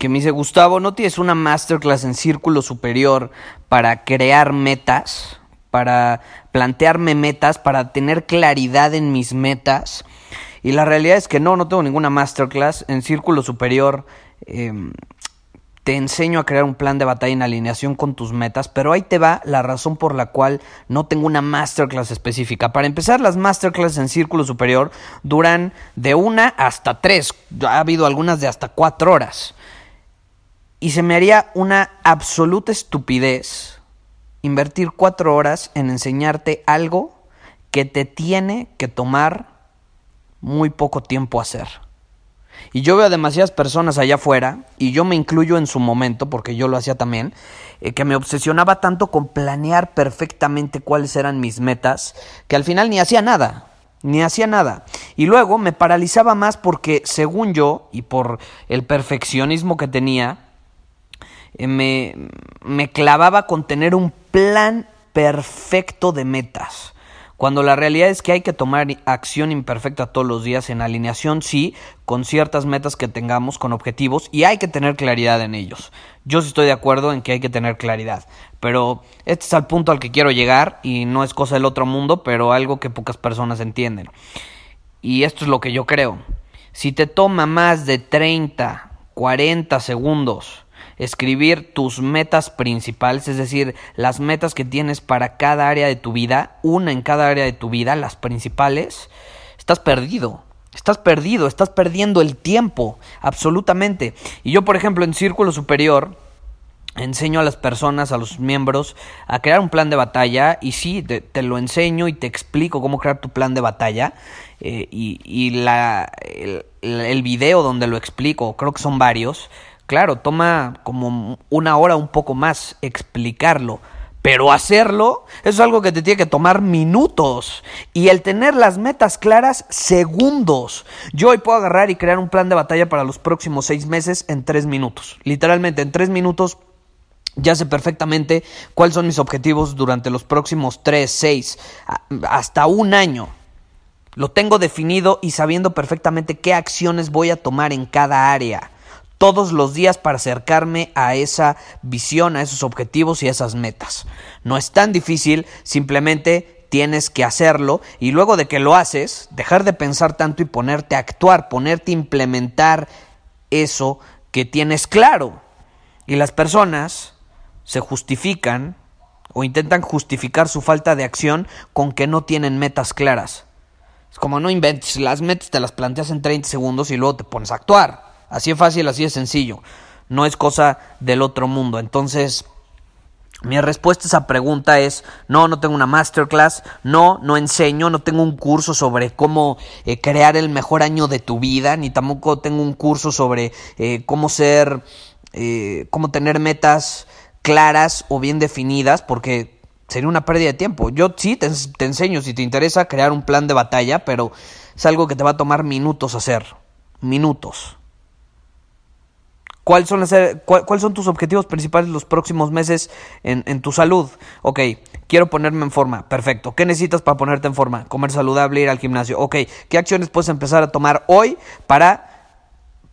que me dice, Gustavo, ¿no tienes una masterclass en círculo superior para crear metas? Para plantearme metas, para tener claridad en mis metas. Y la realidad es que no, no tengo ninguna masterclass en círculo superior. Em, te enseño a crear un plan de batalla en alineación con tus metas, pero ahí te va la razón por la cual no tengo una masterclass específica. Para empezar, las masterclass en círculo superior duran de una hasta tres. Ha habido algunas de hasta cuatro horas. Y se me haría una absoluta estupidez invertir cuatro horas en enseñarte algo que te tiene que tomar muy poco tiempo hacer. Y yo veo a demasiadas personas allá afuera, y yo me incluyo en su momento, porque yo lo hacía también, eh, que me obsesionaba tanto con planear perfectamente cuáles eran mis metas, que al final ni hacía nada, ni hacía nada. Y luego me paralizaba más porque, según yo, y por el perfeccionismo que tenía, me, me clavaba con tener un plan perfecto de metas. Cuando la realidad es que hay que tomar acción imperfecta todos los días en alineación, sí, con ciertas metas que tengamos, con objetivos, y hay que tener claridad en ellos. Yo sí estoy de acuerdo en que hay que tener claridad, pero este es el punto al que quiero llegar y no es cosa del otro mundo, pero algo que pocas personas entienden. Y esto es lo que yo creo. Si te toma más de 30, 40 segundos escribir tus metas principales, es decir, las metas que tienes para cada área de tu vida, una en cada área de tu vida, las principales, estás perdido. Estás perdido, estás perdiendo el tiempo, absolutamente. Y yo, por ejemplo, en Círculo Superior, enseño a las personas, a los miembros, a crear un plan de batalla y sí, te, lo enseño y te explico cómo crear tu plan de batalla eh, y, y la, el, el, video donde lo explico, creo que son varios, Claro, toma como una hora un poco más explicarlo, pero hacerlo es algo que te tiene que tomar minutos y el tener las metas claras segundos. Yo hoy puedo agarrar y crear un plan de batalla para los próximos seis meses en tres minutos. Literalmente en tres minutos ya sé perfectamente cuáles son mis objetivos durante los próximos tres, seis, hasta un año. Lo tengo definido y sabiendo perfectamente qué acciones voy a tomar en cada área todos los días para acercarme a esa visión, a esos objetivos y a esas metas. No es tan difícil, simplemente tienes que hacerlo y luego de que lo haces, dejar de pensar tanto y ponerte a actuar, ponerte a implementar eso que tienes claro. Y las personas se justifican o intentan justificar su falta de acción con que no tienen metas claras. Es como no inventes, las metas te las planteas en 30 segundos y luego te pones a actuar. Así es fácil, así es sencillo. No es cosa del otro mundo. Entonces, mi respuesta a esa pregunta es, no, no tengo una masterclass, no, no enseño, no tengo un curso sobre cómo eh, crear el mejor año de tu vida, ni tampoco tengo un curso sobre eh, cómo ser, eh, cómo tener metas claras o bien definidas, porque sería una pérdida de tiempo. Yo sí te, te enseño si te interesa crear un plan de batalla, pero es algo que te va a tomar minutos hacer, minutos. ¿Cuáles son, ¿Cuáles son tus objetivos principales los próximos meses en, tu salud? Ok, quiero ponerme en forma. Perfecto. ¿Qué necesitas para ponerte en forma? Comer saludable, ir al gimnasio. Ok, ¿qué acciones puedes empezar a tomar hoy para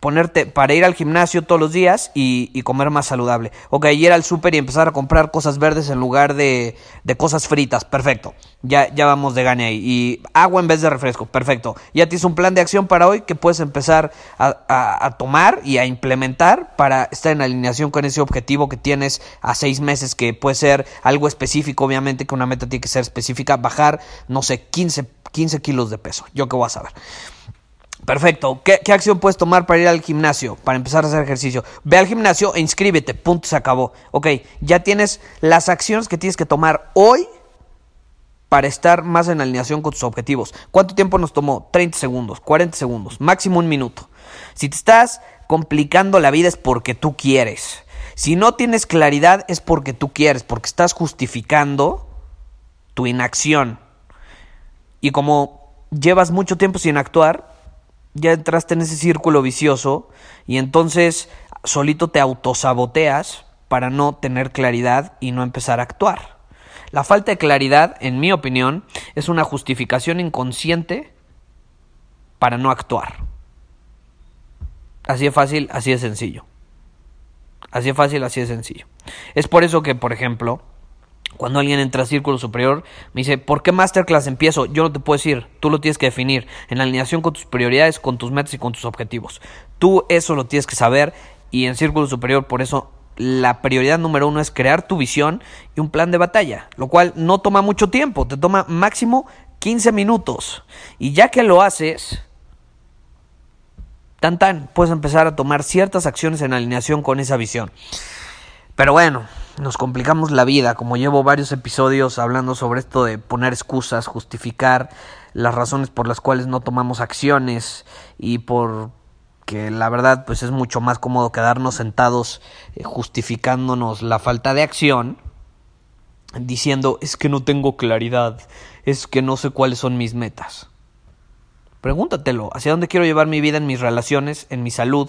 ponerte para ir al gimnasio todos los días y, comer más saludable. Ok, ir al súper y empezar a comprar cosas verdes en lugar de, de, cosas fritas. Perfecto. Ya, ya vamos de gane ahí. Y agua en vez de refresco. Perfecto. Ya tienes un plan de acción para hoy que puedes empezar a, a, tomar y a implementar para estar en alineación con ese objetivo que tienes a seis meses, que puede ser algo específico, obviamente, que una meta tiene que ser específica. Bajar, no sé, 15, 15 kilos de peso. Yo qué voy a saber. Perfecto. ¿Qué, acción puedes tomar para ir al gimnasio? Para empezar a hacer ejercicio. Ve al gimnasio e inscríbete. Punto, se acabó. Ok, ya tienes las acciones que tienes que tomar hoy para estar más en alineación con tus objetivos. ¿Cuánto tiempo nos tomó? 30 segundos, 40 segundos, máximo un minuto. Si te estás complicando la vida es porque tú quieres. Si no tienes claridad es porque tú quieres, porque estás justificando tu inacción. Y como llevas mucho tiempo sin actuar, ya entraste en ese círculo vicioso y entonces solito te autosaboteas para no tener claridad y no empezar a actuar. La falta de claridad, en mi opinión, es una justificación inconsciente para no actuar. Así de fácil, así de sencillo. Así de fácil, así de sencillo. Es por eso que, por ejemplo, cuando alguien entra a círculo superior, me dice, ¿por qué masterclass empiezo? Yo no te puedo decir, tú lo tienes que definir en alineación con tus prioridades, con tus metas y con tus objetivos. Tú eso lo tienes que saber y en círculo superior, por eso la prioridad número uno es crear tu visión y un plan de batalla, lo cual no toma mucho tiempo, te toma máximo 15 minutos. Y ya que lo haces, tan tan, puedes empezar a tomar ciertas acciones en alineación con esa visión. Pero bueno, nos complicamos la vida, como llevo varios episodios hablando sobre esto de poner excusas, justificar las razones por las cuales no tomamos acciones y por que la verdad pues es mucho más cómodo quedarnos sentados eh, justificándonos la falta de acción diciendo es que no tengo claridad, es que no sé cuáles son mis metas. Pregúntatelo, ¿hacia dónde quiero llevar mi vida en mis relaciones, en mi salud,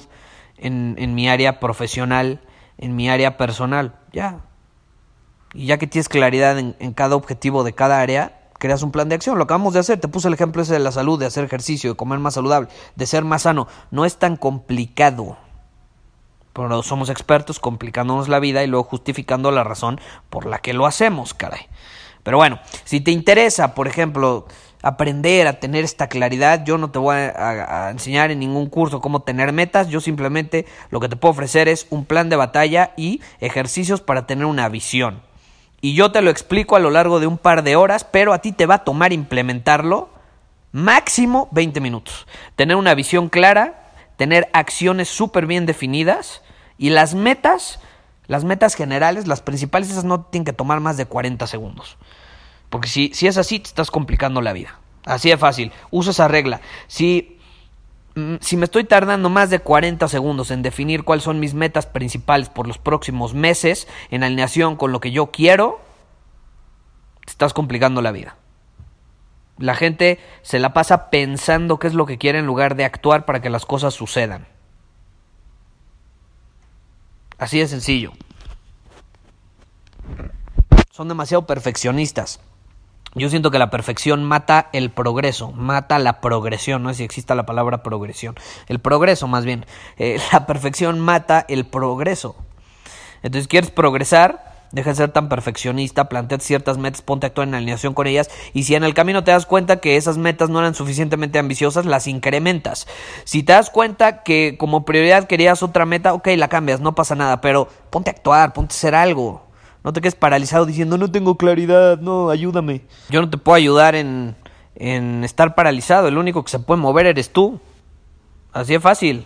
en, en mi área profesional, en mi área personal. Ya. Y ya que tienes claridad en, cada objetivo de cada área, creas un plan de acción. Lo acabamos de hacer. Te puse el ejemplo ese de la salud, de hacer ejercicio, de comer más saludable, de ser más sano. No es tan complicado. Pero somos expertos complicándonos la vida y luego justificando la razón por la que lo hacemos, caray. Pero bueno, si te interesa, por ejemplo, aprender a tener esta claridad. Yo no te voy a, enseñar en ningún curso cómo tener metas. Yo simplemente lo que te puedo ofrecer es un plan de batalla y ejercicios para tener una visión. Y yo te lo explico a lo largo de un par de horas, pero a ti te va a tomar implementarlo máximo 20 minutos. Tener una visión clara, tener acciones súper bien definidas y las metas, las metas generales, las principales, esas no tienen que tomar más de 40 segundos. Porque si, si es así, te estás complicando la vida. Así de fácil. Usa esa regla. Si, mm, si me estoy tardando más de 40 segundos en definir cuáles son mis metas principales por los próximos meses, en alineación con lo que yo quiero, te estás complicando la vida. La gente se la pasa pensando qué es lo que quiere en lugar de actuar para que las cosas sucedan. Así de sencillo. Son demasiado perfeccionistas. Yo siento que la perfección mata el progreso, mata la progresión, no sé si exista la palabra progresión, el progreso más bien. Eh, la perfección mata el progreso. Entonces, quieres progresar, deja de ser tan perfeccionista, plantea ciertas metas, ponte a actuar en alineación con ellas y si en el camino te das cuenta que esas metas no eran suficientemente ambiciosas, las incrementas. Si te das cuenta que como prioridad querías otra meta, ok, la cambias, no pasa nada, pero ponte a actuar, ponte a hacer algo. No te quedes paralizado diciendo, no tengo claridad, no, ayúdame. Yo no te puedo ayudar en, en estar paralizado, el único que se puede mover eres tú. Así de fácil.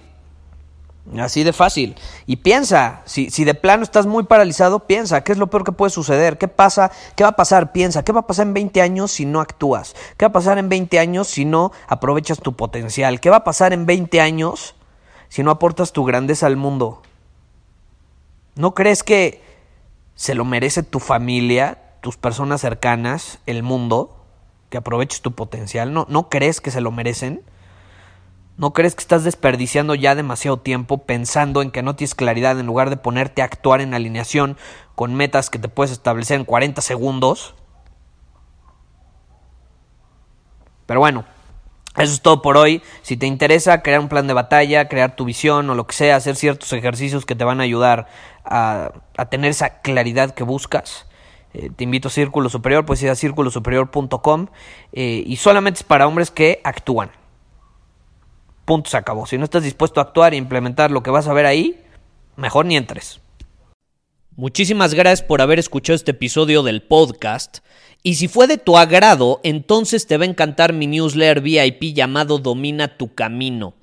Así de fácil. Y piensa, si, si, de plano estás muy paralizado, piensa, ¿qué es lo peor que puede suceder? ¿Qué pasa? ¿Qué va a pasar? Piensa, ¿qué va a pasar en 20 años si no actúas? ¿Qué va a pasar en 20 años si no aprovechas tu potencial? ¿Qué va a pasar en 20 años si no aportas tu grandeza al mundo? ¿No crees que se lo merece tu familia, tus personas cercanas, el mundo, que aproveches tu potencial. ¿No, ¿No crees que se lo merecen? ¿No crees que estás desperdiciando ya demasiado tiempo pensando en que no tienes claridad en lugar de ponerte a actuar en alineación con metas que te puedes establecer en 40 segundos? Pero bueno, Eso es todo por hoy. Si te interesa crear un plan de batalla, crear tu visión o lo que sea, hacer ciertos ejercicios que te van a ayudar a, tener esa claridad que buscas, eh, te invito a Círculo Superior, pues ir a círculosuperior.com eh, y solamente es para hombres que actúan. Punto, se acabó. Si no estás dispuesto a actuar e implementar lo que vas a ver ahí, mejor ni entres. Muchísimas gracias por haber escuchado este episodio del podcast. Y si fue de tu agrado, entonces te va a encantar mi newsletter VIP llamado Domina tu Camino.